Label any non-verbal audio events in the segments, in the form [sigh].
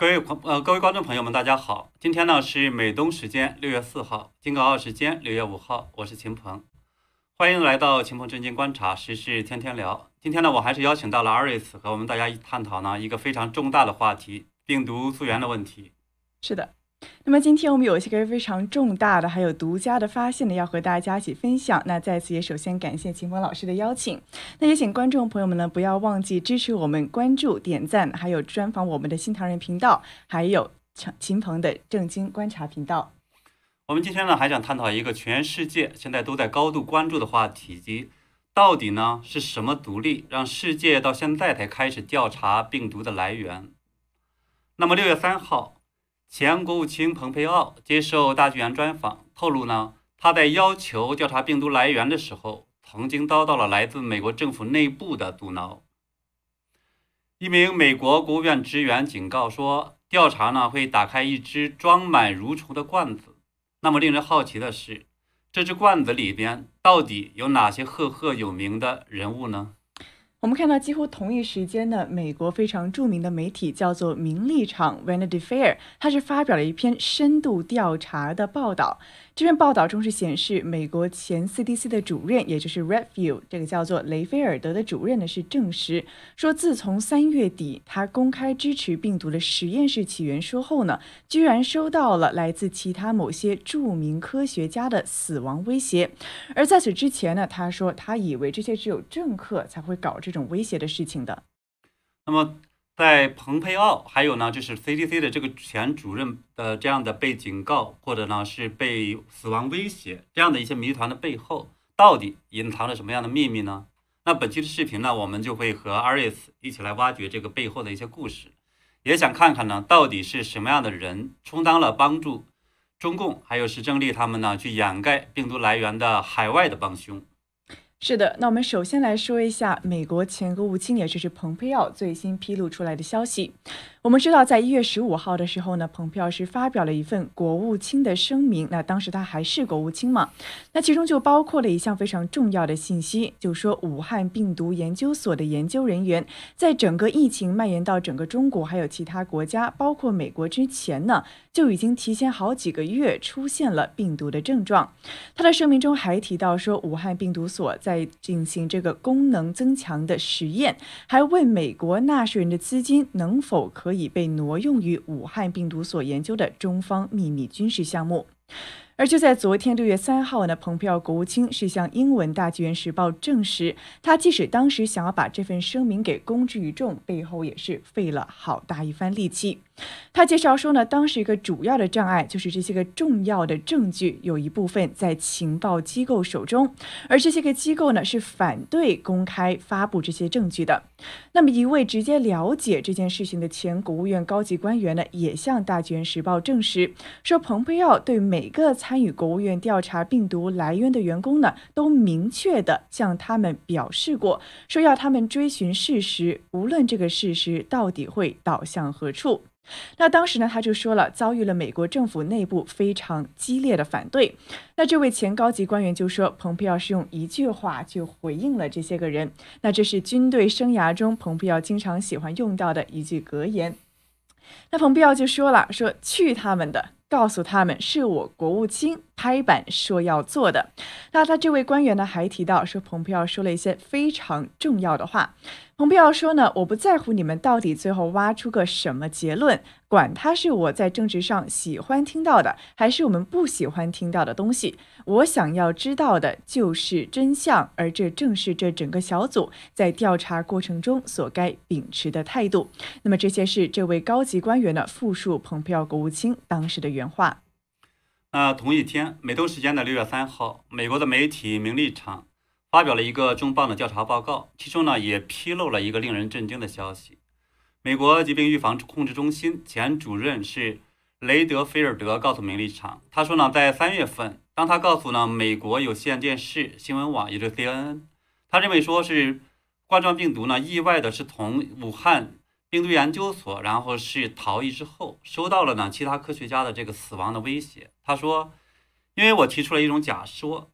各位朋呃各位观众朋友们，大家好！今天呢是美东时间六月四号，京港澳时间六月五号，我是秦鹏，欢迎来到秦鹏正经观察时事天天聊。今天呢，我还是邀请到了 Aris 和我们大家一探讨呢一个非常重大的话题——病毒溯源的问题。是的。那么今天我们有一些个非常重大的，还有独家的发现呢，要和大家一起分享。那在此也首先感谢秦鹏老师的邀请。那也请观众朋友们呢，不要忘记支持我们，关注、点赞，还有专访我们的新唐人频道，还有秦秦鹏的正经观察频道。我们今天呢，还想探讨一个全世界现在都在高度关注的话题，即到底呢是什么独立让世界到现在才开始调查病毒的来源？那么六月三号。前国务卿蓬佩奥接受大纪元专访，透露呢，他在要求调查病毒来源的时候，曾经遭到了来自美国政府内部的阻挠。一名美国国务院职员警告说，调查呢会打开一只装满蠕虫的罐子。那么令人好奇的是，这只罐子里边到底有哪些赫赫有名的人物呢？我们看到，几乎同一时间呢，美国非常著名的媒体叫做《名利场》（Vanity Fair），它是发表了一篇深度调查的报道。这篇报道中是显示，美国前 CDC 的主任，也就是 Redfield 这个叫做雷菲尔德的主任呢，是证实说，自从三月底他公开支持病毒的实验室起源说后呢，居然收到了来自其他某些著名科学家的死亡威胁。而在此之前呢，他说他以为这些只有政客才会搞这种威胁的事情的。那么。在蓬佩奥，还有呢，就是 CDC 的这个前主任的这样的被警告，或者呢是被死亡威胁这样的一些谜团的背后，到底隐藏着什么样的秘密呢？那本期的视频呢，我们就会和 Aris 一起来挖掘这个背后的一些故事，也想看看呢，到底是什么样的人充当了帮助中共还有石正丽他们呢去掩盖病毒来源的海外的帮凶。是的，那我们首先来说一下美国前国务卿，也就是蓬佩奥最新披露出来的消息。我们知道，在一月十五号的时候呢，蓬佩奥是发表了一份国务卿的声明。那当时他还是国务卿嘛？那其中就包括了一项非常重要的信息，就说武汉病毒研究所的研究人员，在整个疫情蔓延到整个中国还有其他国家，包括美国之前呢，就已经提前好几个月出现了病毒的症状。他的声明中还提到说，武汉病毒所在进行这个功能增强的实验，还问美国纳税人的资金能否可。可以被挪用于武汉病毒所研究的中方秘密军事项目。而就在昨天六月三号呢，蓬佩奥国务卿是向英文《大纪元时报》证实，他即使当时想要把这份声明给公之于众，背后也是费了好大一番力气。他介绍说呢，当时一个主要的障碍就是这些个重要的证据有一部分在情报机构手中，而这些个机构呢是反对公开发布这些证据的。那么，一位直接了解这件事情的前国务院高级官员呢，也向《大纪元时报》证实说，蓬佩奥对每个。参与国务院调查病毒来源的员工呢，都明确的向他们表示过，说要他们追寻事实，无论这个事实到底会导向何处。那当时呢，他就说了，遭遇了美国政府内部非常激烈的反对。那这位前高级官员就说，蓬佩奥是用一句话去回应了这些个人。那这是军队生涯中蓬佩奥经常喜欢用到的一句格言。那蓬佩奥就说了，说去他们的。告诉他们是我国务卿拍板说要做的。那他这位官员呢，还提到说，蓬佩奥说了一些非常重要的话。蓬佩奥说呢，我不在乎你们到底最后挖出个什么结论，管他是我在政治上喜欢听到的，还是我们不喜欢听到的东西。我想要知道的就是真相，而这正是这整个小组在调查过程中所该秉持的态度。那么这些是这位高级官员的复述，蓬佩奥国务卿当时的原话。那同一天，美东时间的六月三号，美国的媒体《名利场》。发表了一个重磅的调查报告，其中呢也披露了一个令人震惊的消息。美国疾病预防控制中心前主任是雷德菲尔德告诉《名利场》，他说呢，在三月份，当他告诉呢美国有线电视新闻网，也就是 CNN，他认为说是冠状病毒呢意外的是从武汉病毒研究所，然后是逃逸之后，收到了呢其他科学家的这个死亡的威胁。他说，因为我提出了一种假说。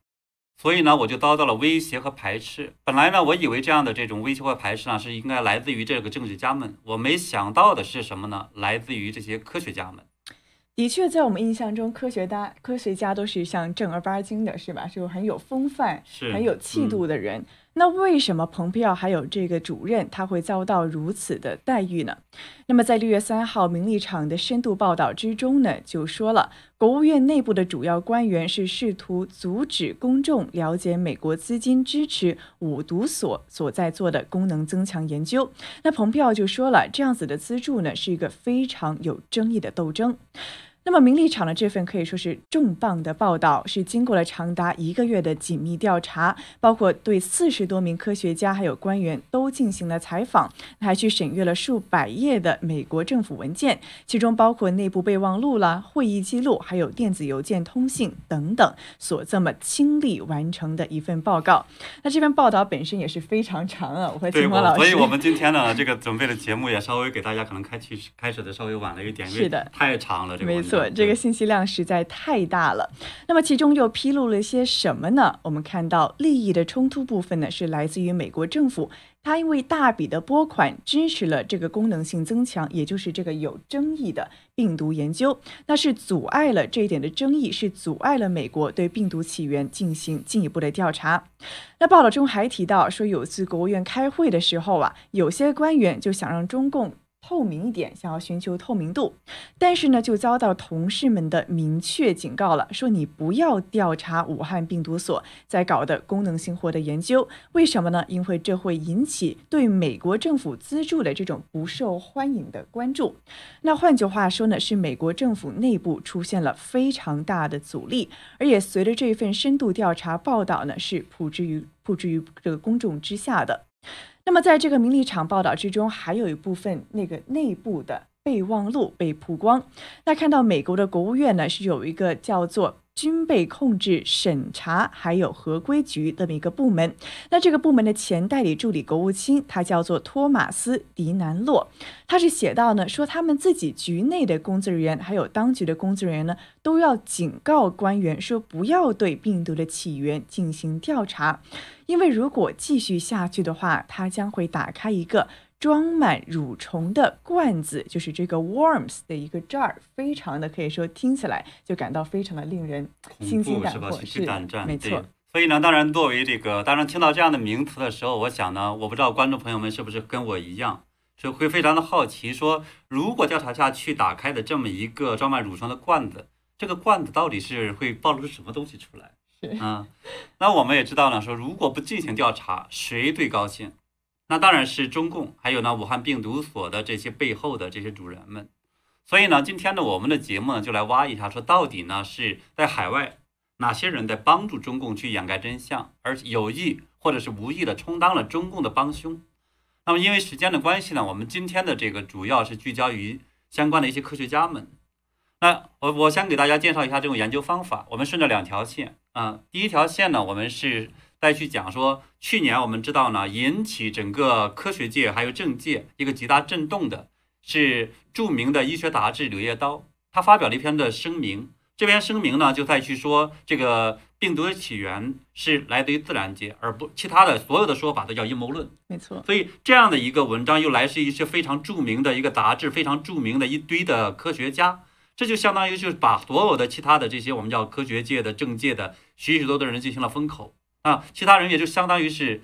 所以呢，我就遭到了威胁和排斥。本来呢，我以为这样的这种威胁和排斥呢，是应该来自于这个政治家们。我没想到的是什么呢？来自于这些科学家们。的确，在我们印象中，科学家科学家都是像正儿八经的，是吧？是很有风范、很有气度的人。那为什么蓬佩奥还有这个主任他会遭到如此的待遇呢？那么在六月三号《名利场》的深度报道之中呢，就说了，国务院内部的主要官员是试图阻止公众了解美国资金支持五毒所所在做的功能增强研究。那蓬佩奥就说了，这样子的资助呢，是一个非常有争议的斗争。那么，名利场的这份可以说是重磅的报道，是经过了长达一个月的紧密调查，包括对四十多名科学家还有官员都进行了采访，还去审阅了数百页的美国政府文件，其中包括内部备忘录啦、会议记录，还有电子邮件通信等等，所这么亲力完成的一份报告。那这份报道本身也是非常长啊，我和金光老师。所以我们今天呢，这个准备的节目也稍微给大家可能开启开始的稍微晚了一点，因为，太长了，这个没错。这个信息量实在太大了。那么其中又披露了些什么呢？我们看到利益的冲突部分呢，是来自于美国政府，它因为大笔的拨款支持了这个功能性增强，也就是这个有争议的病毒研究，那是阻碍了这一点的争议，是阻碍了美国对病毒起源进行进一步的调查。那报道中还提到说，有次国务院开会的时候啊，有些官员就想让中共。透明一点，想要寻求透明度，但是呢，就遭到同事们的明确警告了，说你不要调查武汉病毒所在搞的功能性获得研究，为什么呢？因为这会引起对美国政府资助的这种不受欢迎的关注。那换句话说呢，是美国政府内部出现了非常大的阻力，而也随着这份深度调查报道呢，是普之于普之于这个公众之下的。那么，在这个名利场报道之中，还有一部分那个内部的备忘录被曝光。那看到美国的国务院呢，是有一个叫做。军备控制审查还有合规局这么一个部门，那这个部门的前代理助理国务卿，他叫做托马斯·迪南洛，他是写到呢，说他们自己局内的工作人员还有当局的工作人员呢，都要警告官员说，不要对病毒的起源进行调查，因为如果继续下去的话，它将会打开一个。装满蠕虫的罐子，就是这个 worms 的一个 jar，非常的可以说听起来就感到非常的令人心惊胆魄，是胆战，没错。所以呢，当然作为这个，当然听到这样的名词的时候，我想呢，我不知道观众朋友们是不是跟我一样，是会非常的好奇，说如果调查下去打开的这么一个装满蠕虫的罐子，这个罐子到底是会暴露出什么东西出来？是啊，那我们也知道呢，说如果不进行调查，谁最高兴？那当然是中共，还有呢武汉病毒所的这些背后的这些主人们。所以呢，今天呢我们的节目呢就来挖一下，说到底呢是在海外哪些人在帮助中共去掩盖真相，而有意或者是无意的充当了中共的帮凶。那么因为时间的关系呢，我们今天的这个主要是聚焦于相关的一些科学家们。那我我先给大家介绍一下这种研究方法。我们顺着两条线啊，第一条线呢，我们是。再去讲说，去年我们知道呢，引起整个科学界还有政界一个极大震动的，是著名的医学杂志《柳叶刀》，他发表了一篇的声明。这篇声明呢，就再去说这个病毒的起源是来自于自然界，而不其他的所有的说法都叫阴谋论。没错。所以这样的一个文章又来自一些非常著名的一个杂志，非常著名的一堆的科学家，这就相当于就是把所有的其他的这些我们叫科学界的、政界的许许多多的人进行了封口。啊，其他人也就相当于是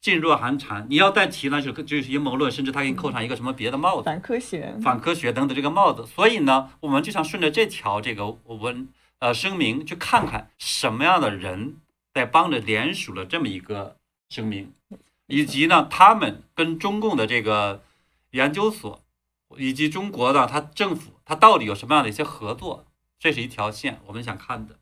噤若寒蝉。你要再提呢，就就是阴谋论，甚至他给你扣上一个什么别的帽子，反科学、反科学等等这个帽子。所以呢，我们就想顺着这条这个文呃声明，去看看什么样的人在帮着联署了这么一个声明，以及呢，他们跟中共的这个研究所以及中国的他政府，他到底有什么样的一些合作？这是一条线，我们想看的。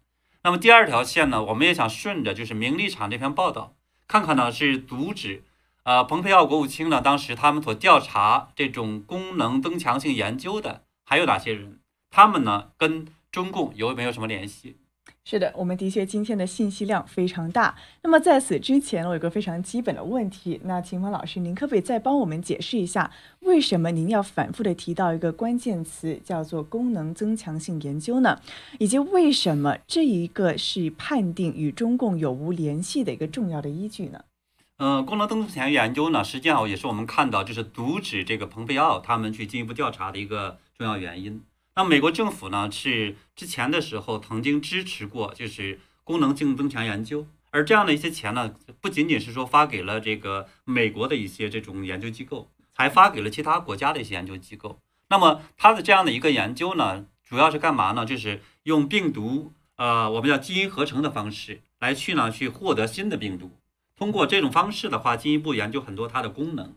那么第二条线呢，我们也想顺着就是《名利场》这篇报道，看看呢是阻止，呃，蓬佩奥国务卿呢当时他们所调查这种功能增强性研究的还有哪些人？他们呢跟中共有没有什么联系？是的，我们的确今天的信息量非常大。那么在此之前，我有个非常基本的问题，那秦峰老师，您可不可以再帮我们解释一下，为什么您要反复的提到一个关键词叫做功能增强性研究呢？以及为什么这一个是判定与中共有无联系的一个重要的依据呢？嗯，功能增强研究呢，实际上也是我们看到就是阻止这个蓬佩奥他们去进一步调查的一个重要原因。那美国政府呢，是之前的时候曾经支持过，就是功能性增强研究，而这样的一些钱呢，不仅仅是说发给了这个美国的一些这种研究机构，还发给了其他国家的一些研究机构。那么它的这样的一个研究呢，主要是干嘛呢？就是用病毒，呃，我们叫基因合成的方式来去呢，去获得新的病毒。通过这种方式的话，进一步研究很多它的功能。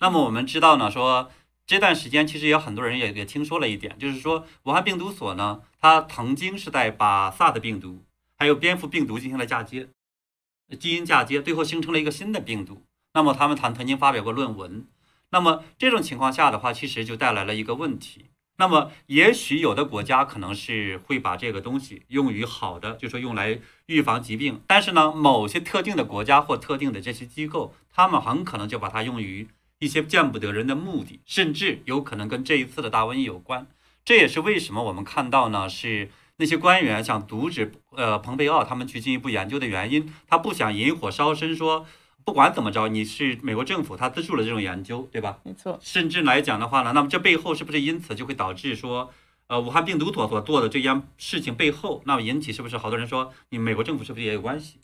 那么我们知道呢，说。这段时间其实也有很多人也也听说了一点，就是说武汉病毒所呢，它曾经是在把 SARS 病毒还有蝙蝠病毒进行了嫁接，基因嫁接，最后形成了一个新的病毒。那么他们曾曾经发表过论文。那么这种情况下的话，其实就带来了一个问题。那么也许有的国家可能是会把这个东西用于好的，就说用来预防疾病。但是呢，某些特定的国家或特定的这些机构，他们很可能就把它用于。一些见不得人的目的，甚至有可能跟这一次的大瘟疫有关。这也是为什么我们看到呢？是那些官员想阻止呃蓬佩奥他们去进一步研究的原因。他不想引火烧身，说不管怎么着，你是美国政府，他资助了这种研究，对吧？没错。甚至来讲的话呢，那么这背后是不是因此就会导致说，呃，武汉病毒所所做的这件事情背后，那么引起是不是好多人说你美国政府是不是也有关系？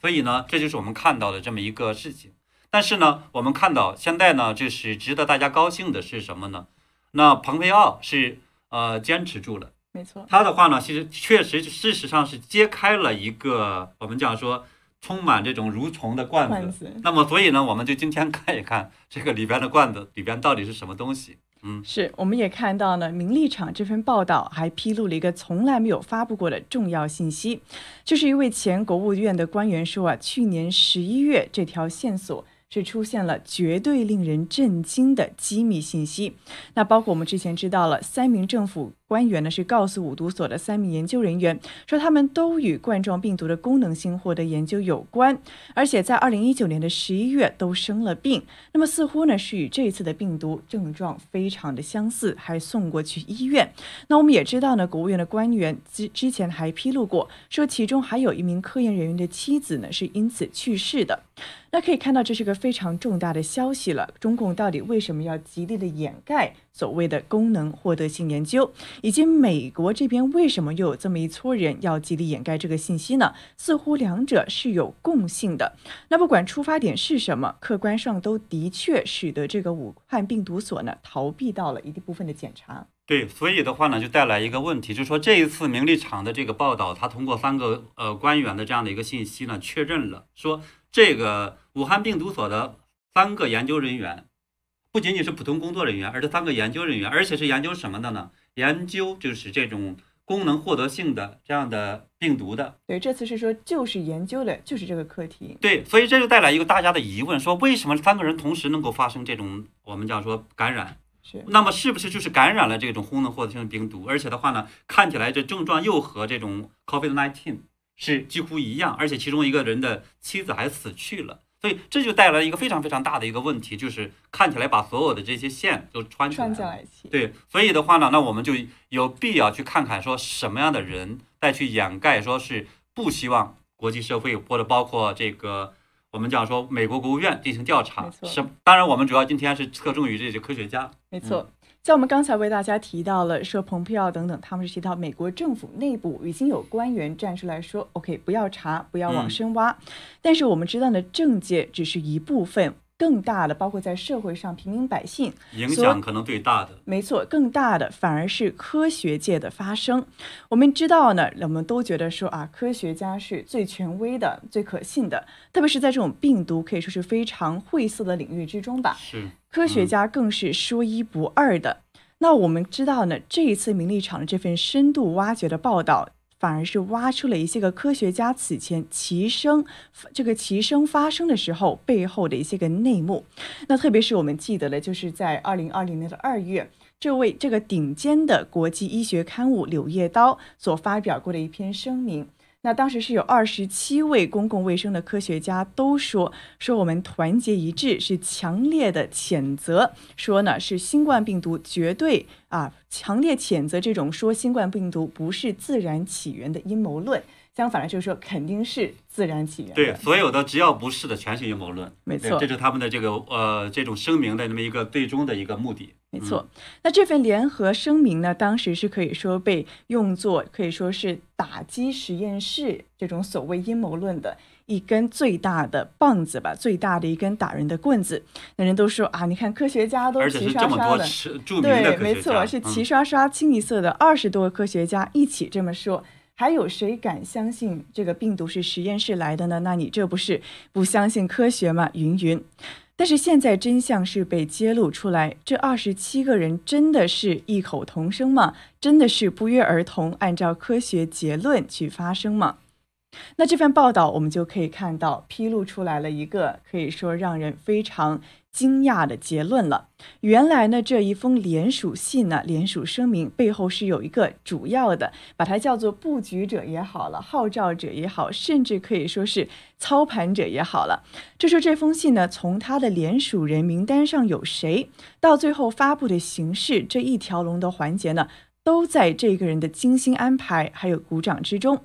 所以呢，这就是我们看到的这么一个事情。但是呢，我们看到现在呢，就是值得大家高兴的是什么呢？那蓬佩奥是呃坚持住了，没错。他的话呢，其实确实事实上是揭开了一个我们讲说充满这种蠕虫的罐子。那么，所以呢，我们就今天看一看这个里边的罐子里边到底是什么东西。嗯，是，我们也看到呢，《名利场》这份报道还披露了一个从来没有发布过的重要信息，就是一位前国务院的官员说啊，去年十一月这条线索。是出现了绝对令人震惊的机密信息，那包括我们之前知道了三名政府。官员呢是告诉五毒所的三名研究人员说，他们都与冠状病毒的功能性获得研究有关，而且在二零一九年的十一月都生了病。那么似乎呢是与这次的病毒症状非常的相似，还送过去医院。那我们也知道呢，国务院的官员之之前还披露过，说其中还有一名科研人员的妻子呢是因此去世的。那可以看到，这是个非常重大的消息了。中共到底为什么要极力的掩盖？所谓的功能获得性研究，以及美国这边为什么又有这么一撮人要极力掩盖这个信息呢？似乎两者是有共性的。那不管出发点是什么，客观上都的确使得这个武汉病毒所呢逃避到了一部分的检查。对，所以的话呢，就带来一个问题，就是说这一次名利场的这个报道，他通过三个呃官员的这样的一个信息呢，确认了说这个武汉病毒所的三个研究人员。不仅仅是普通工作人员，而是三个研究人员，而且是研究什么的呢？研究就是这种功能获得性的这样的病毒的。对，这次是说就是研究的就是这个课题。对，所以这就带来一个大家的疑问：说为什么三个人同时能够发生这种我们讲说感染？是。那么是不是就是感染了这种功能获得性的病毒？而且的话呢，看起来这症状又和这种 COVID-19 是几乎一样，而且其中一个人的妻子还死去了。所以这就带来一个非常非常大的一个问题，就是看起来把所有的这些线都穿起。对，所以的话呢，那我们就有必要去看看，说什么样的人再去掩盖，说是不希望国际社会或者包括这个我们讲说美国国务院进行调查。是，当然我们主要今天是侧重于这些科学家。没错。像我们刚才为大家提到了，说蓬佩奥等等，他们是提到美国政府内部已经有官员站出来说，OK，不要查，不要往深挖。但是我们知道呢，政界只是一部分。更大的，包括在社会上平民百姓影响可能最大的，没错，更大的反而是科学界的发声。我们知道呢，我们都觉得说啊，科学家是最权威的、最可信的，特别是在这种病毒可以说是非常晦涩的领域之中吧。是，科学家更是说一不二的。那我们知道呢，这一次名利场的这份深度挖掘的报道。反而是挖出了一些个科学家此前齐声这个齐声发声的时候背后的一些个内幕。那特别是我们记得的，就是在二零二零年的二月，这位这个顶尖的国际医学刊物《柳叶刀》所发表过的一篇声明。那当时是有二十七位公共卫生的科学家都说说我们团结一致，是强烈的谴责，说呢是新冠病毒绝对啊强烈谴责这种说新冠病毒不是自然起源的阴谋论。相反的，就是说肯定是自然起源。对，所有的只要不是的，全是阴谋论。没错，这是他们的这个呃这种声明的那么一个最终的一个目的。没错，那这份联合声明呢，当时是可以说被用作可以说是打击实验室这种所谓阴谋论的一根最大的棒子吧，最大的一根打人的棍子。那人都说啊，你看科学家都齐刷刷的，对，没错，是齐刷刷清一色的二十多个科学家一起这么说。还有谁敢相信这个病毒是实验室来的呢？那你这不是不相信科学吗？云云。但是现在真相是被揭露出来，这二十七个人真的是异口同声吗？真的是不约而同按照科学结论去发声吗？那这份报道我们就可以看到，披露出来了一个可以说让人非常。惊讶的结论了。原来呢，这一封联署信呢，联署声明背后是有一个主要的，把它叫做布局者也好了，号召者也好，甚至可以说是操盘者也好了。就说这封信呢，从他的联署人名单上有谁，到最后发布的形式，这一条龙的环节呢，都在这个人的精心安排还有鼓掌之中。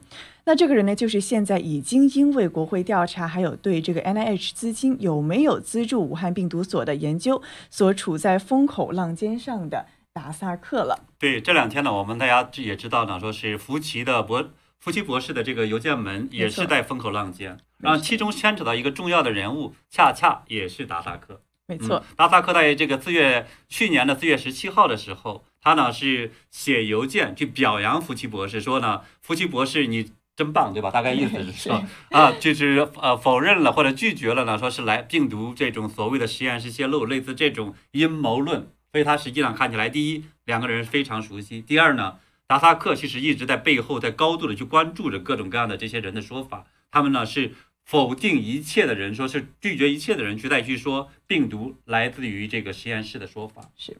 那这个人呢，就是现在已经因为国会调查，还有对这个 N I H 资金有没有资助武汉病毒所的研究，所处在风口浪尖上的达萨克了。对，这两天呢，我们大家也知道呢，说是福奇的博福奇博士的这个邮件门也是在风口浪尖，然后其中牵扯到一个重要的人物，恰恰也是达萨克。没错，达萨克在这个四月去年的四月十七号的时候，他呢是写邮件去表扬福奇博士，说呢，福奇博士你。真棒，对吧？大概意思是说 [laughs] 啊，就是呃否认了或者拒绝了呢，说是来病毒这种所谓的实验室泄露，类似这种阴谋论。所以他实际上看起来，第一两个人非常熟悉，第二呢，达萨克其实一直在背后在高度的去关注着各种各样的这些人的说法。他们呢是否定一切的人，说是拒绝一切的人去再去说病毒来自于这个实验室的说法是。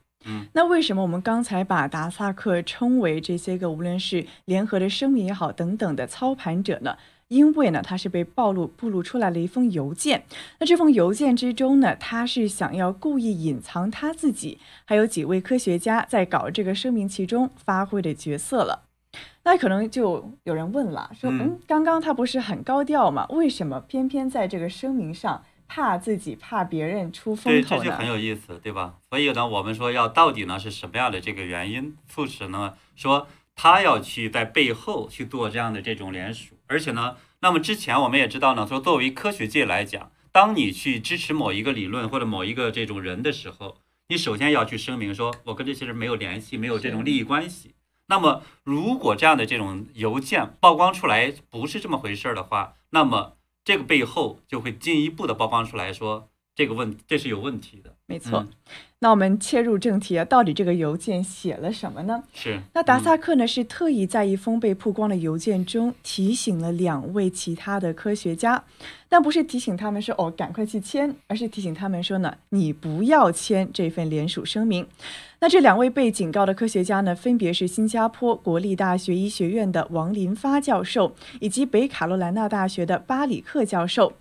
那为什么我们刚才把达萨克称为这些个无论是联合的声明也好等等的操盘者呢？因为呢，他是被暴露暴露出来了一封邮件。那这封邮件之中呢，他是想要故意隐藏他自己还有几位科学家在搞这个声明其中发挥的角色了。那可能就有人问了，说嗯，刚刚他不是很高调吗？为什么偏偏在这个声明上？怕自己，怕别人出风头对，这就很有意思，对吧？所以呢，我们说要到底呢是什么样的这个原因促使呢？说他要去在背后去做这样的这种联署，而且呢，那么之前我们也知道呢，说作为科学界来讲，当你去支持某一个理论或者某一个这种人的时候，你首先要去声明说，我跟这些人没有联系，没有这种利益关系。那么如果这样的这种邮件曝光出来不是这么回事儿的话，那么。这个背后就会进一步的曝光出来说，这个问这是有问题的。没错，那我们切入正题啊，到底这个邮件写了什么呢？是，那达萨克呢是特意在一封被曝光的邮件中提醒了两位其他的科学家，但不是提醒他们说哦赶快去签，而是提醒他们说呢你不要签这份联署声明。那这两位被警告的科学家呢，分别是新加坡国立大学医学院的王林发教授，以及北卡罗来纳大学的巴里克教授。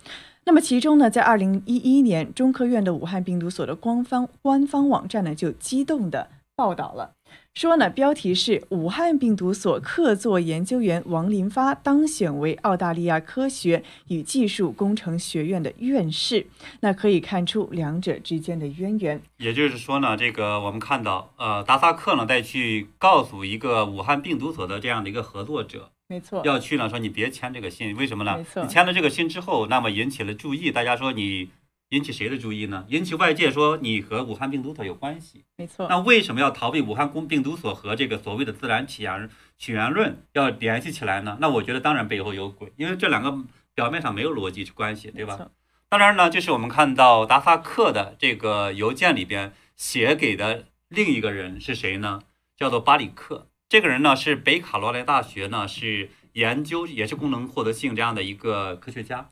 那么其中呢，在二零一一年，中科院的武汉病毒所的官方官方网站呢，就激动的报道了，说呢，标题是“武汉病毒所客座研究员王林发当选为澳大利亚科学与技术工程学院的院士”。那可以看出两者之间的渊源。也就是说呢，这个我们看到，呃，达萨克呢，再去告诉一个武汉病毒所的这样的一个合作者。没错，要去呢，说你别签这个信，为什么呢？没错，你签了这个信之后，那么引起了注意，大家说你引起谁的注意呢？引起外界说你和武汉病毒所有关系。没错，那为什么要逃避武汉公病毒所和这个所谓的自然起源起源论要联系起来呢？那我觉得当然背后有鬼，因为这两个表面上没有逻辑关系，对吧？当然呢，就是我们看到达萨克的这个邮件里边写给的另一个人是谁呢？叫做巴里克。这个人呢是北卡罗来纳大学呢是研究也是功能获得性这样的一个科学家，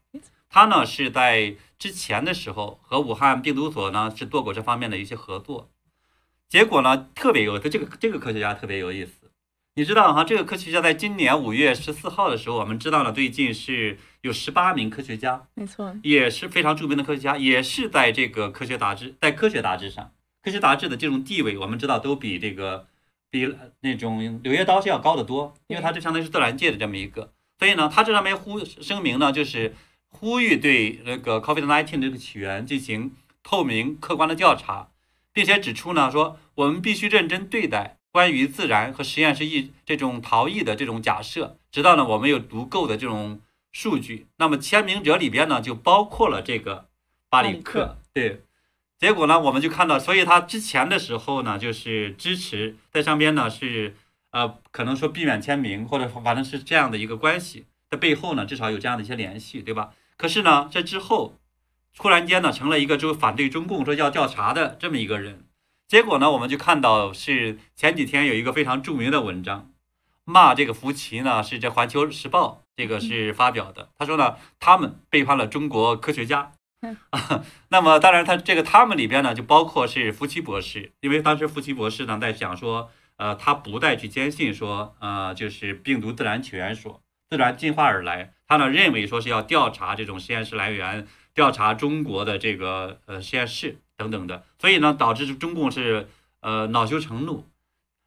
他呢是在之前的时候和武汉病毒所呢是做过这方面的一些合作。结果呢，特别有这个这个科学家特别有意思。你知道哈，这个科学家在今年五月十四号的时候，我们知道了，最近是有十八名科学家，没错，也是非常著名的科学家，也是在这个科学杂志，在科学杂志上，科学杂志的这种地位，我们知道都比这个比那种《柳叶刀》是要高得多，因为它这相当于是自然界的这么一个，所以呢，它这上面呼声明呢，就是呼吁对那个 COVID-19 这个起源进行透明客观的调查，并且指出呢，说我们必须认真对待。关于自然和实验室异这种逃逸的这种假设，直到呢我们有足够的这种数据，那么签名者里边呢就包括了这个巴里克，对，结果呢我们就看到，所以他之前的时候呢就是支持在上边呢是呃可能说避免签名，或者反正是这样的一个关系的背后呢至少有这样的一些联系，对吧？可是呢这之后突然间呢成了一个就反对中共说要调查的这么一个人。结果呢，我们就看到是前几天有一个非常著名的文章，骂这个福奇呢，是这《环球时报》这个是发表的。他说呢，他们背叛了中国科学家。[laughs] 那么当然，他这个他们里边呢，就包括是夫妻博士，因为当时夫妻博士呢在讲说，呃，他不再去坚信说，呃，就是病毒自然起源说自然进化而来，他呢认为说是要调查这种实验室来源，调查中国的这个呃实验室。等等的，所以呢，导致中共是呃恼羞成怒。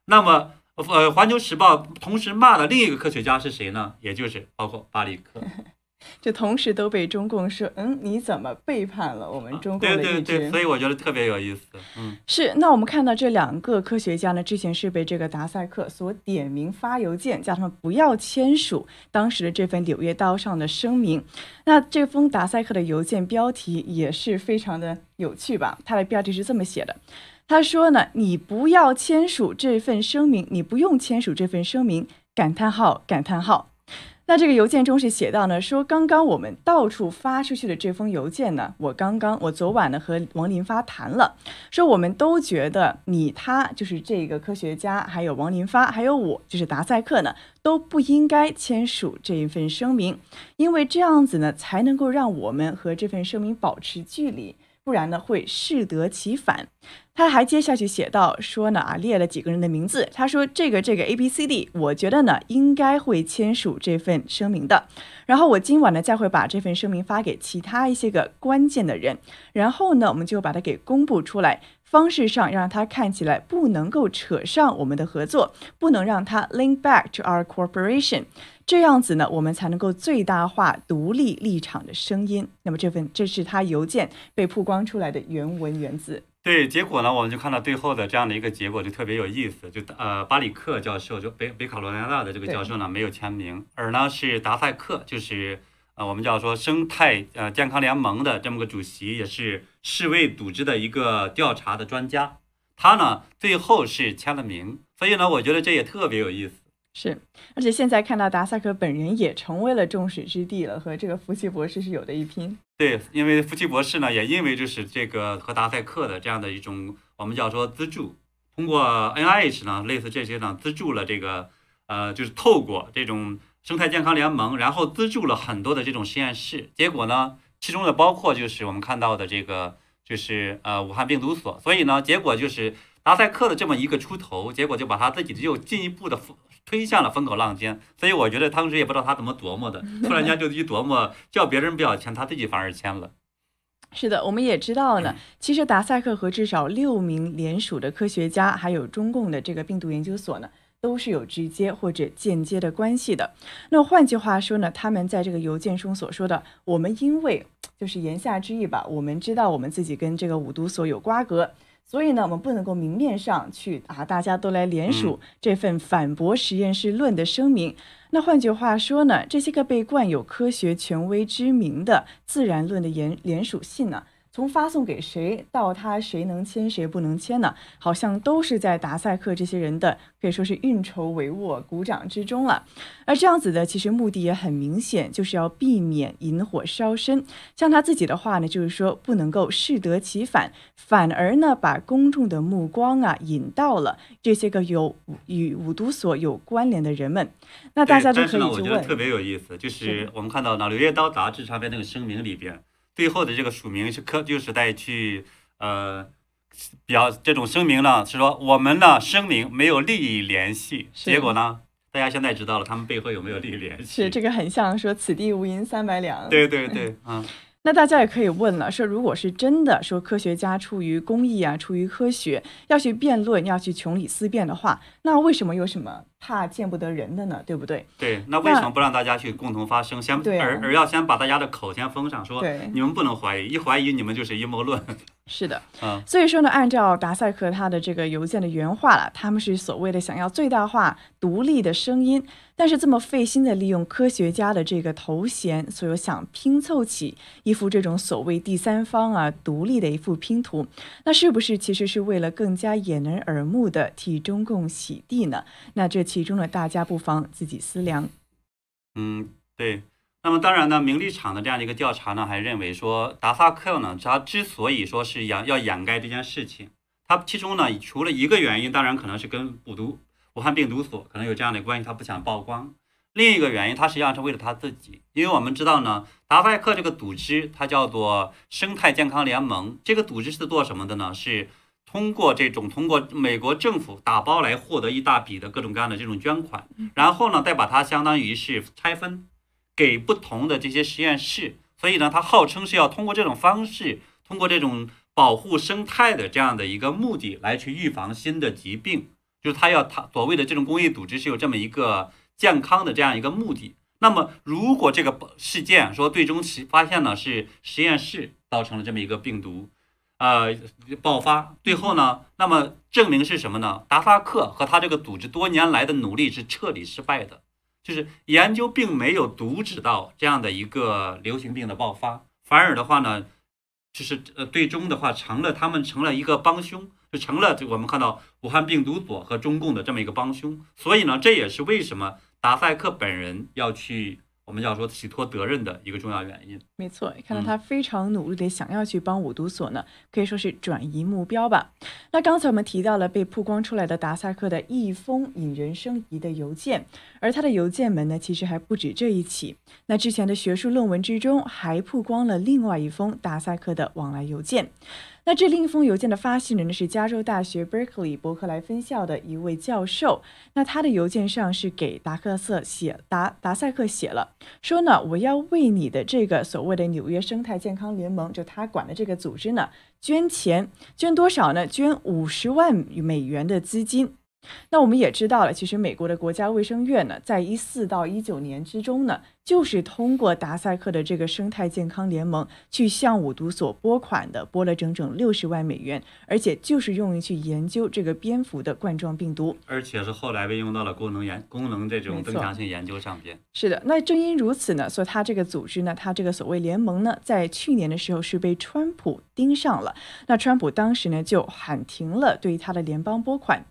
那么，呃，《环球时报》同时骂的另一个科学家是谁呢？也就是包括巴里克。[laughs] [laughs] 就同时都被中共说，嗯，你怎么背叛了我们中共的对对对，所以我觉得特别有意思。嗯，是。那我们看到这两个科学家呢，之前是被这个达塞克所点名发邮件，叫他们不要签署当时的这份《柳叶刀》上的声明。那这封达塞克的邮件标题也是非常的有趣吧？它的标题是这么写的：他说呢，你不要签署这份声明，你不用签署这份声明。感叹号，感叹号。那这个邮件中是写到呢，说刚刚我们到处发出去的这封邮件呢，我刚刚我昨晚呢和王林发谈了，说我们都觉得你他就是这个科学家，还有王林发，还有我就是达赛克呢，都不应该签署这一份声明，因为这样子呢才能够让我们和这份声明保持距离。不然呢，会适得其反。他还接下去写到说呢啊，列了几个人的名字。他说这个这个 A B C D，我觉得呢应该会签署这份声明的。然后我今晚呢再会把这份声明发给其他一些个关键的人。然后呢，我们就把它给公布出来。方式上让它看起来不能够扯上我们的合作，不能让它 link back to our corporation 这样子呢，我们才能够最大化独立立场的声音。那么这份这是他邮件被曝光出来的原文原字。对，结果呢，我们就看到最后的这样的一个结果就特别有意思，就呃巴里克教授就北北卡罗来纳的这个教授呢没有签名，而呢是达塞克就是。呃，我们叫说生态呃健康联盟的这么个主席，也是世卫组织的一个调查的专家，他呢最后是签了名，所以呢，我觉得这也特别有意思。是，而且现在看到达萨克本人也成为了众矢之的了，和这个福奇博士是有的一拼。对，因为福奇博士呢，也因为就是这个和达赛克的这样的一种我们叫说资助，通过 NIH 呢，类似这些呢，资助了这个呃，就是透过这种。生态健康联盟，然后资助了很多的这种实验室，结果呢，其中的包括就是我们看到的这个，就是呃武汉病毒所，所以呢，结果就是达赛克的这么一个出头，结果就把他自己又进一步的推向了风口浪尖，所以我觉得当时也不知道他怎么琢磨的，[laughs] 突然间就一琢磨，叫别人不要签，他自己反而签了。是的，我们也知道呢，[clears throat] 其实达赛克和至少六名联署的科学家，还有中共的这个病毒研究所呢。都是有直接或者间接的关系的。那换句话说呢，他们在这个邮件中所说的，我们因为就是言下之意吧，我们知道我们自己跟这个五毒所有瓜葛，所以呢，我们不能够明面上去啊，大家都来联署这份反驳实验室论的声明。那换句话说呢，这些个被冠有科学权威之名的自然论的联联署信呢？从发送给谁到他谁能签谁不能签呢？好像都是在达塞克这些人的可以说是运筹帷幄、鼓掌之中了。而这样子的其实目的也很明显，就是要避免引火烧身。像他自己的话呢，就是说不能够适得其反，反而呢把公众的目光啊引到了这些个有与五毒所有关联的人们。那大家都可以去问。我觉得特别有意思，就是我们看到《呢《柳叶刀》杂志上面那个声明里边。最后的这个署名是科，就是在去呃表这种声明呢，是说我们呢声明没有利益联系。结果呢，大家现在知道了他们背后有没有利益联系？是这个很像说此地无银三百两。对对对，嗯。那大家也可以问了，说如果是真的说科学家出于公益啊，出于科学要去辩论，要去穷理思辨的话，那为什么有什么怕见不得人的呢？对不对？对，那为什么不让大家去共同发声，先而而要先把大家的口先封上，说你们不能怀疑，一怀疑你们就是阴谋论。是的，嗯，所以说呢，按照达赛克他的这个邮件的原话了，他们是所谓的想要最大化独立的声音，但是这么费心的利用科学家的这个头衔，所以想拼凑起一幅这种所谓第三方啊独立的一幅拼图，那是不是其实是为了更加掩人耳目的替中共洗地呢？那这其中呢，大家不妨自己思量。嗯，对。那么当然呢，名利场的这样的一个调查呢，还认为说达萨克呢，他之所以说是掩要掩盖这件事情，他其中呢，除了一个原因，当然可能是跟武毒武汉病毒所可能有这样的关系，他不想曝光。另一个原因，他实际上是为了他自己，因为我们知道呢，达萨克这个组织，它叫做生态健康联盟。这个组织是做什么的呢？是通过这种通过美国政府打包来获得一大笔的各种各样的这种捐款，然后呢，再把它相当于是拆分给不同的这些实验室。所以呢，它号称是要通过这种方式，通过这种保护生态的这样的一个目的来去预防新的疾病。就是它要它所谓的这种公益组织是有这么一个健康的这样一个目的。那么，如果这个事件说最终其发现呢是实验室造成了这么一个病毒，呃爆发，最后呢，那么证明是什么呢？达萨克和他这个组织多年来的努力是彻底失败的，就是研究并没有阻止到这样的一个流行病的爆发，反而的话呢，就是呃最终的话成了他们成了一个帮凶。就成了，我们看到武汉病毒所和中共的这么一个帮凶，所以呢，这也是为什么达赛克本人要去我们要说洗脱责任的一个重要原因。没错，看到嗯他非常努力的想要去帮五毒所呢，可以说是转移目标吧。那刚才我们提到了被曝光出来的达萨克的一封引人生疑的邮件，而他的邮件门呢，其实还不止这一起。那之前的学术论文之中还曝光了另外一封达萨克的往来邮件。那这另一封邮件的发信人呢是加州大学 Berkeley 伯克莱分校的一位教授。那他的邮件上是给达克瑟写达达赛克写了，说呢我要为你的这个所谓的纽约生态健康联盟，就他管的这个组织呢捐钱，捐多少呢？捐五十万美元的资金。那我们也知道了，其实美国的国家卫生院呢，在一四到一九年之中呢，就是通过达赛克的这个生态健康联盟去向五毒所拨款的，拨了整整六十万美元，而且就是用于去研究这个蝙蝠的冠状病毒。而且是后来被用到了功能研功能这种增强性研究上边。是的，那正因如此呢，所以他这个组织呢，他这个所谓联盟呢，在去年的时候是被川普盯上了。那川普当时呢就喊停了对他的联邦拨款。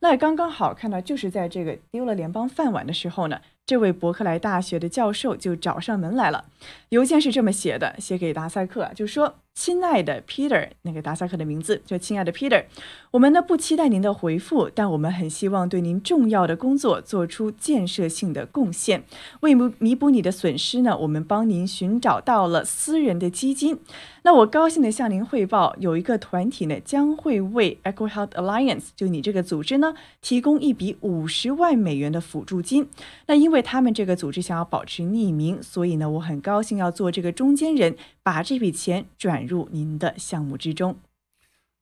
那刚刚好看到，就是在这个丢了联邦饭碗的时候呢，这位伯克莱大学的教授就找上门来了。邮件是这么写的，写给达塞克，就说：“亲爱的 Peter，那个达萨克的名字，就亲爱的 Peter，我们呢不期待您的回复，但我们很希望对您重要的工作做出建设性的贡献。为弥弥补你的损失呢，我们帮您寻找到了私人的基金。那我高兴地向您汇报，有一个团体呢将会为 Eco Health Alliance 就你这个组织呢提供一笔五十万美元的辅助金。那因为他们这个组织想要保持匿名，所以呢我很高兴要做这个中间人，把这笔钱转入您的项目之中。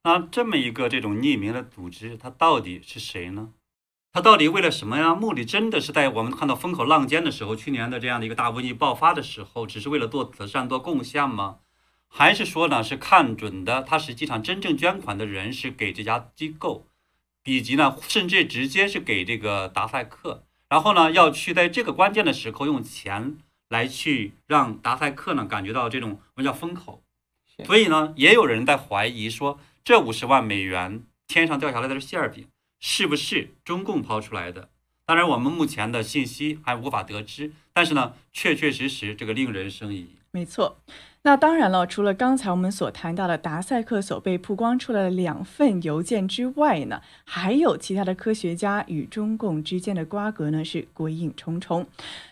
那这么一个这种匿名的组织，它到底是谁呢？它到底为了什么呀目的？真的是在我们看到风口浪尖的时候，去年的这样的一个大瘟疫爆发的时候，只是为了做慈善、做贡献吗？还是说呢，是看准的，它实际上真正捐款的人是给这家机构，以及呢，甚至直接是给这个达赛克，然后呢，要去在这个关键的时候用钱来去让达赛克呢感觉到这种我们叫风口。是所以呢，也有人在怀疑说，这五十万美元天上掉下来的是馅儿饼，是不是中共抛出来的？当然，我们目前的信息还无法得知，但是呢，确确实实这个令人生疑。没错，那当然了，除了刚才我们所谈到的达塞克所被曝光出来的两份邮件之外呢，还有其他的科学家与中共之间的瓜葛呢是鬼影重重。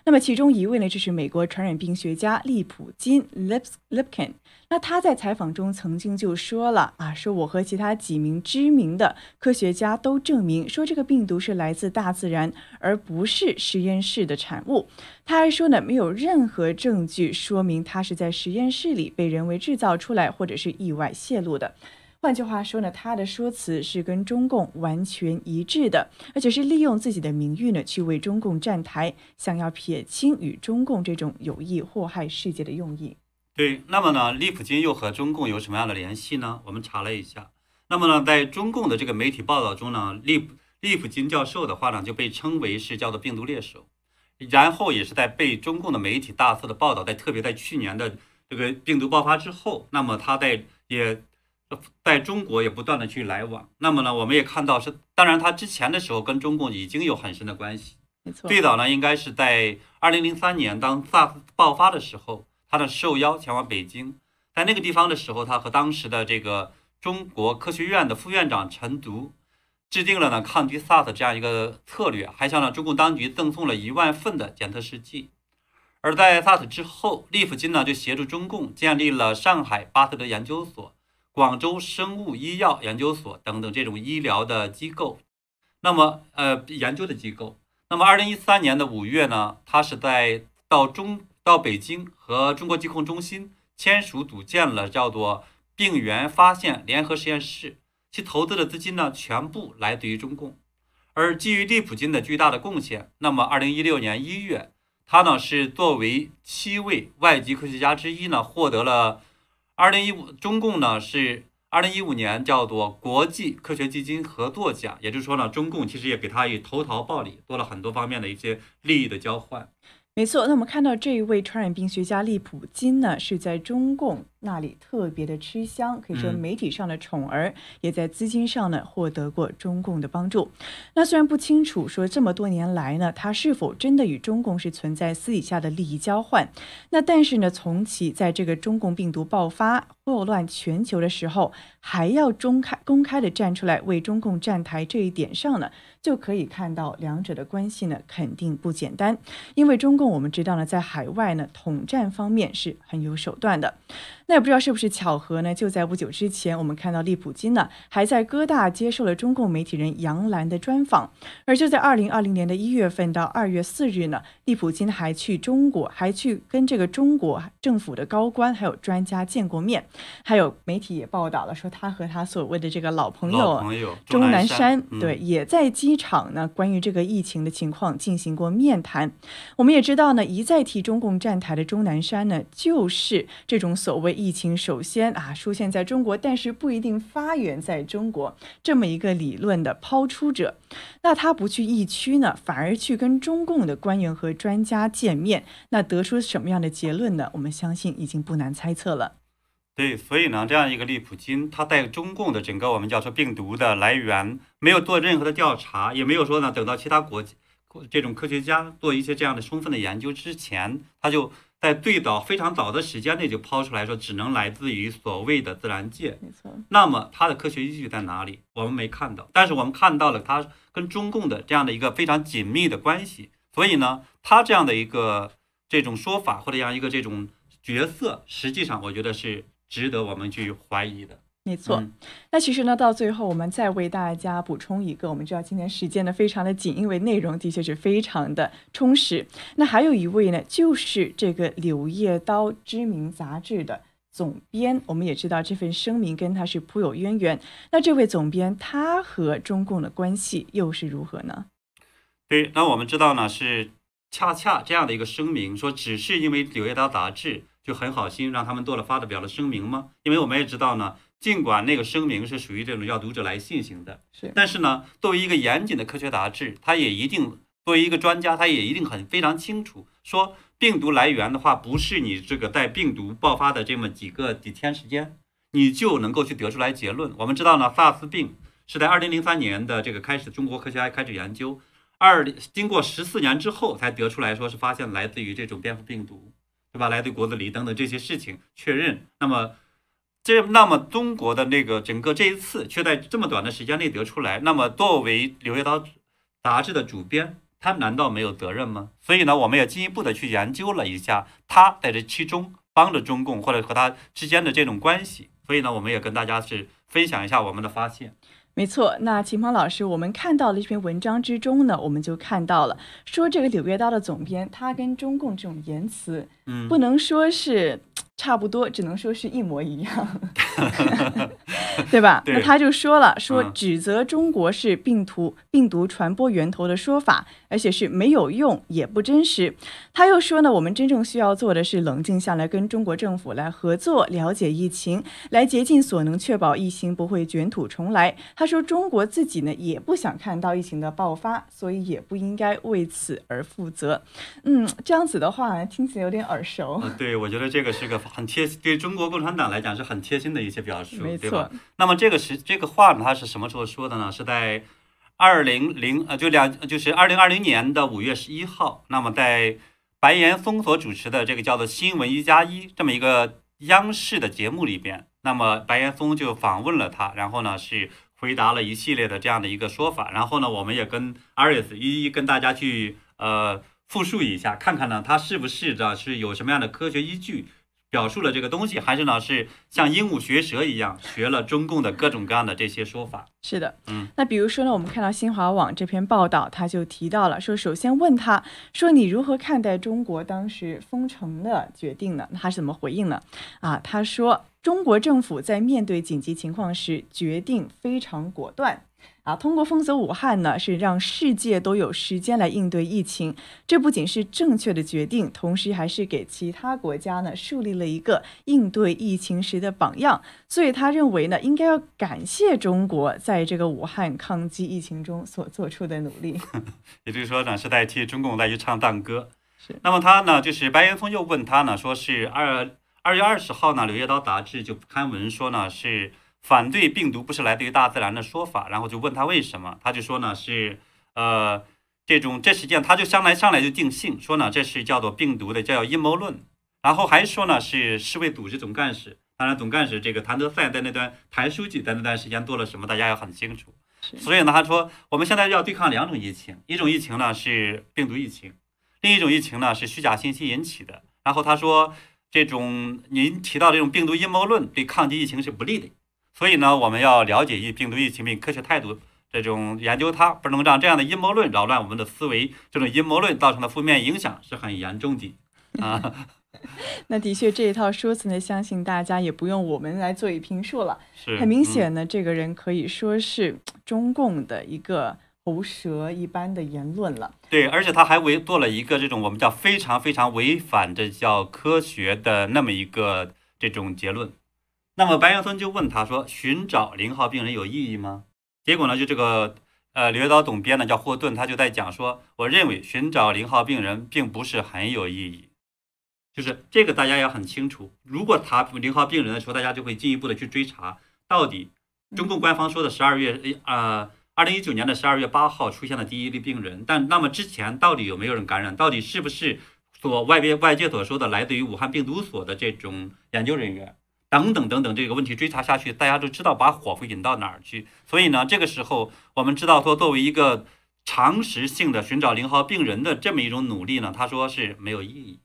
那么其中一位呢，就是美国传染病学家利普金 （Lips Lipkin）。那他在采访中曾经就说了啊，说我和其他几名知名的科学家都证明说这个病毒是来自大自然，而不是实验室的产物。他还说呢，没有任何证据说明它是在实验室里被人为制造出来，或者是意外泄露的。换句话说呢，他的说辞是跟中共完全一致的，而且是利用自己的名誉呢去为中共站台，想要撇清与中共这种有意祸害世界的用意。对，那么呢，利普金又和中共有什么样的联系呢？我们查了一下，那么呢，在中共的这个媒体报道中呢，利普利普金教授的话呢，就被称为是叫做病毒猎手，然后也是在被中共的媒体大肆的报道，在特别在去年的这个病毒爆发之后，那么他在也在中国也不断的去来往，那么呢，我们也看到是，当然他之前的时候跟中共已经有很深的关系，没错，最早呢，应该是在二零零三年当 SARS 爆发的时候。他的受邀前往北京，在那个地方的时候，他和当时的这个中国科学院的副院长陈独制定了呢抗击 SARS 这样一个策略，还向了中共当局赠送了一万份的检测试剂。而在 SARS 之后，利普金呢就协助中共建立了上海巴特德研究所、广州生物医药研究所等等这种医疗的机构，那么呃研究的机构。那么二零一三年的五月呢，他是在到中。到北京和中国疾控中心签署组建了叫做病原发现联合实验室，其投资的资金呢全部来自于中共。而基于利普金的巨大的贡献，那么二零一六年一月，他呢是作为七位外籍科学家之一呢，获得了二零一五中共呢是二零一五年叫做国际科学基金合作奖，也就是说呢，中共其实也给他以投桃报李，做了很多方面的一些利益的交换。没错，那我们看到这一位传染病学家利普金呢，是在中共那里特别的吃香，可以说媒体上的宠儿，也在资金上呢获得过中共的帮助。那虽然不清楚说这么多年来呢，他是否真的与中共是存在私底下的利益交换，那但是呢，从其在这个中共病毒爆发祸乱全球的时候，还要公开公开的站出来为中共站台这一点上呢。就可以看到两者的关系呢，肯定不简单。因为中共我们知道呢，在海外呢，统战方面是很有手段的。那也不知道是不是巧合呢？就在不久之前，我们看到利普金呢，还在哥大接受了中共媒体人杨澜的专访。而就在二零二零年的一月份到二月四日呢，利普金还去中国，还去跟这个中国政府的高官还有专家见过面。还有媒体也报道了，说他和他所谓的这个老朋友钟南山，对，也在机场呢，关于这个疫情的情况进行过面谈。我们也知道呢，一再替中共站台的钟南山呢，就是这种所谓。疫情首先啊出现在中国，但是不一定发源在中国这么一个理论的抛出者，那他不去疫区呢，反而去跟中共的官员和专家见面，那得出什么样的结论呢？我们相信已经不难猜测了。对，所以呢，这样一个利普金，他在中共的整个我们叫做病毒的来源没有做任何的调查，也没有说呢等到其他国这种科学家做一些这样的充分的研究之前，他就。在最早非常早的时间内就抛出来说，只能来自于所谓的自然界。没错。那么它的科学依据在哪里？我们没看到。但是我们看到了它跟中共的这样的一个非常紧密的关系。所以呢，他这样的一个这种说法或者这样一个这种角色，实际上我觉得是值得我们去怀疑的。没错，那其实呢，到最后我们再为大家补充一个，我们知道今天时间呢非常的紧，因为内容的确是非常的充实。那还有一位呢，就是这个《柳叶刀》知名杂志的总编，我们也知道这份声明跟他是颇有渊源。那这位总编他和中共的关系又是如何呢？对，那我们知道呢，是恰恰这样的一个声明，说只是因为《柳叶刀》杂志就很好心让他们做了发表了声明吗？因为我们也知道呢。尽管那个声明是属于这种要读者来信型的，是，但是呢，作为一个严谨的科学杂志，它也一定作为一个专家，他也一定很非常清楚，说病毒来源的话，不是你这个在病毒爆发的这么几个几天时间，你就能够去得出来结论。我们知道呢，萨斯病是在二零零三年的这个开始，中国科学家开始研究，二经过十四年之后才得出来说是发现来自于这种蝙蝠病毒。对吧？来自国子狸等等这些事情确认。那么这那么中国的那个整个这一次却在这么短的时间内得出来，那么作为《柳叶刀》杂志的主编，他难道没有责任吗？所以呢，我们也进一步的去研究了一下他在这其中帮着中共或者和他之间的这种关系。所以呢，我们也跟大家是分享一下我们的发现。没错，那秦鹏老师，我们看到了这篇文章之中呢，我们就看到了说这个《柳叶刀》的总编，他跟中共这种言辞，嗯，不能说是。差不多，只能说是一模一样，[laughs] 对吧？那他就说了，说指责中国是病毒病毒传播源头的说法，而且是没有用也不真实。他又说呢，我们真正需要做的是冷静下来，跟中国政府来合作，了解疫情，来竭尽所能确保疫情不会卷土重来。他说，中国自己呢也不想看到疫情的爆发，所以也不应该为此而负责。嗯，这样子的话听起来有点耳熟。对，我觉得这个是个。很贴心，对中国共产党来讲是很贴心的一些表述，对吧？那么这个是这个话呢，他是什么时候说的呢？是在二零零呃，就两就是二零二零年的五月十一号。那么在白岩松所主持的这个叫做《新闻一加一》这么一个央视的节目里边，那么白岩松就访问了他，然后呢是回答了一系列的这样的一个说法。然后呢，我们也跟 Aris 一一跟大家去呃复述一下，看看呢他是不是的是有什么样的科学依据。表述了这个东西，还是呢是像鹦鹉学舌一样学了中共的各种各样的这些说法？是的，嗯，那比如说呢，我们看到新华网这篇报道，他就提到了说，首先问他说你如何看待中国当时封城的决定呢？他是怎么回应呢？啊，他说中国政府在面对紧急情况时决定非常果断。啊，通过封锁武汉呢，是让世界都有时间来应对疫情。这不仅是正确的决定，同时还是给其他国家呢树立了一个应对疫情时的榜样。所以他认为呢，应该要感谢中国在这个武汉抗击疫情中所做出的努力。[laughs] 也就是说呢，是代替中共再去唱赞歌。是。那么他呢，就是白岩松又问他呢，说是二二月二十号呢，《柳叶刀》杂志就刊文说呢是。反对病毒不是来自于大自然的说法，然后就问他为什么，他就说呢是，呃，这种这实际上他就上来上来就定性，说呢这是叫做病毒的叫阴谋论，然后还说呢是世卫组织总干事，当然总干事这个谭德赛在那段谭书记在那段时间做了什么，大家也很清楚。所以呢他说我们现在要对抗两种疫情，一种疫情呢是病毒疫情，另一种疫情呢是虚假信息引起的。然后他说这种您提到这种病毒阴谋论对抗击疫情是不利的。所以呢，我们要了解疫病毒疫情并科学态度，这种研究它，不能让这样的阴谋论扰乱我们的思维。这种阴谋论造成的负面影响是很严重的啊。[laughs] 那的确，这一套说辞呢，相信大家也不用我们来做一评述了。是很明显呢，这个人可以说是中共的一个喉舌一般的言论了。对，而且他还违做了一个这种我们叫非常非常违反这叫科学的那么一个这种结论。那么白岩松就问他说：“寻找零号病人有意义吗？”结果呢，就这个呃，刘刀总编呢叫霍顿，他就在讲说：“我认为寻找零号病人并不是很有意义。”就是这个大家也很清楚。如果他零号病人的时候，大家就会进一步的去追查，到底中共官方说的十二月呃二零一九年的十二月八号出现了第一例病人，但那么之前到底有没有人感染？到底是不是所外边外界所说的来自于武汉病毒所的这种研究人员？等等等等，这个问题追查下去，大家都知道把火会引到哪儿去。所以呢，这个时候我们知道说，作为一个常识性的寻找零号病人的这么一种努力呢，他说是没有意义。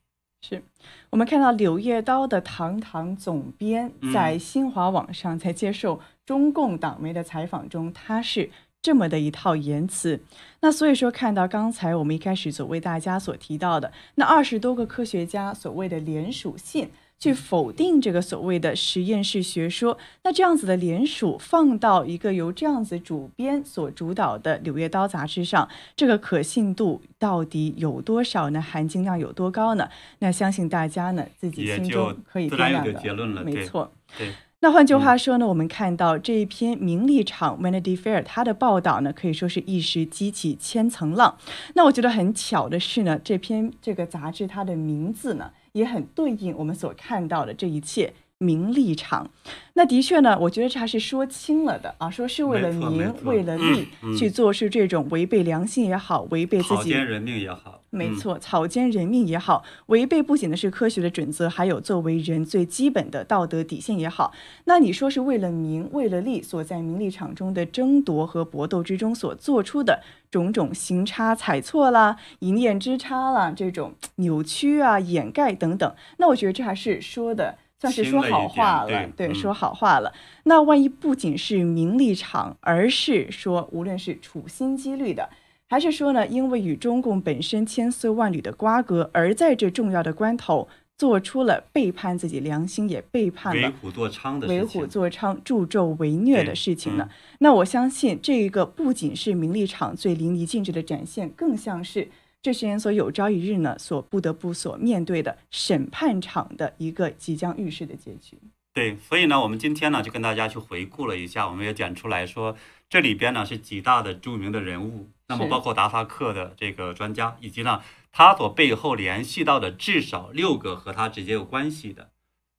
是我们看到《柳叶刀》的堂堂总编在新华网上在接受中共党媒的采访中，他是这么的一套言辞。那所以说，看到刚才我们一开始所为大家所提到的那二十多个科学家所谓的联署信。去否定这个所谓的实验室学说，那这样子的联署放到一个由这样子主编所主导的《柳叶刀》杂志上，这个可信度到底有多少呢？含金量有多高呢？那相信大家呢自己心中可以掂量的。没错，对。那换句话说呢，我们看到这一篇《名利场》（Vanity Fair） 它的报道呢，可以说是一时激起千层浪。那我觉得很巧的是呢，这篇这个杂志它的名字呢。也很对应我们所看到的这一切名利场，那的确呢，我觉得这还是说清了的啊，说是为了名，为了利去做，是这种违背良心也好，违背自己人命也好，没错，草菅人命也好，违背不仅的是科学的准则，还有作为人最基本的道德底线也好。那你说是为了名，为了利，所在名利场中的争夺和搏斗之中所做出的种种行差踩错啦、一念之差啦，这种扭曲啊、掩盖等等，那我觉得这还是说的。算是说好话了，对，说好话了。那万一不仅是名利场，而是说无论是处心积虑的，还是说呢，因为与中共本身千丝万缕的瓜葛，而在这重要的关头做出了背叛自己良心，也背叛了为虎作伥的为虎作伥、助纣为虐的事情呢？那我相信，这一个不仅是名利场最淋漓尽致的展现，更像是。这些人所有朝一日呢，所不得不所面对的审判场的一个即将预示的结局。对，所以呢，我们今天呢就跟大家去回顾了一下，我们也讲出来说，这里边呢是几大的著名的人物，那么包括达萨克的这个专家，以及呢他所背后联系到的至少六个和他直接有关系的，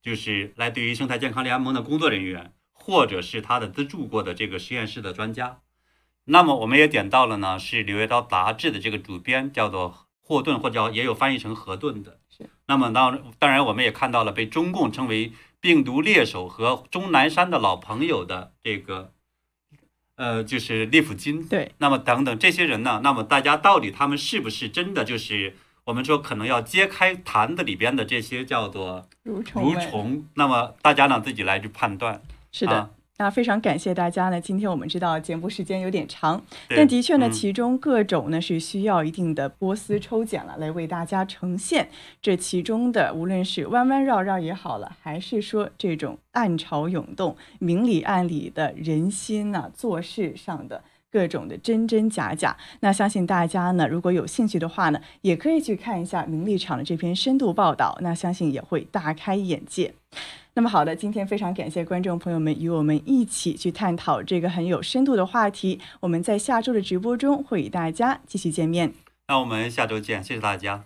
就是来自于生态健康联盟的工作人员，或者是他的资助过的这个实验室的专家。那么我们也点到了呢，是《柳叶刀》杂志的这个主编叫做霍顿，或者也有翻译成何顿的。是。那么当当然，我们也看到了被中共称为病毒猎手和钟南山的老朋友的这个，呃，就是列普金。对。那么等等这些人呢？那么大家到底他们是不是真的就是我们说可能要揭开坛子里边的这些叫做蠕虫？蠕虫。那么大家呢自己来去判断。是的。那非常感谢大家呢。今天我们知道节目时间有点长，但的确呢，其中各种呢是需要一定的波斯抽检了，来为大家呈现这其中的，无论是弯弯绕绕也好了，还是说这种暗潮涌动、明里暗里的人心呐，做事上的各种的真真假假。那相信大家呢，如果有兴趣的话呢，也可以去看一下名利场的这篇深度报道，那相信也会大开眼界。那么好的，今天非常感谢观众朋友们与我们一起去探讨这个很有深度的话题。我们在下周的直播中会与大家继续见面。那我们下周见，谢谢大家。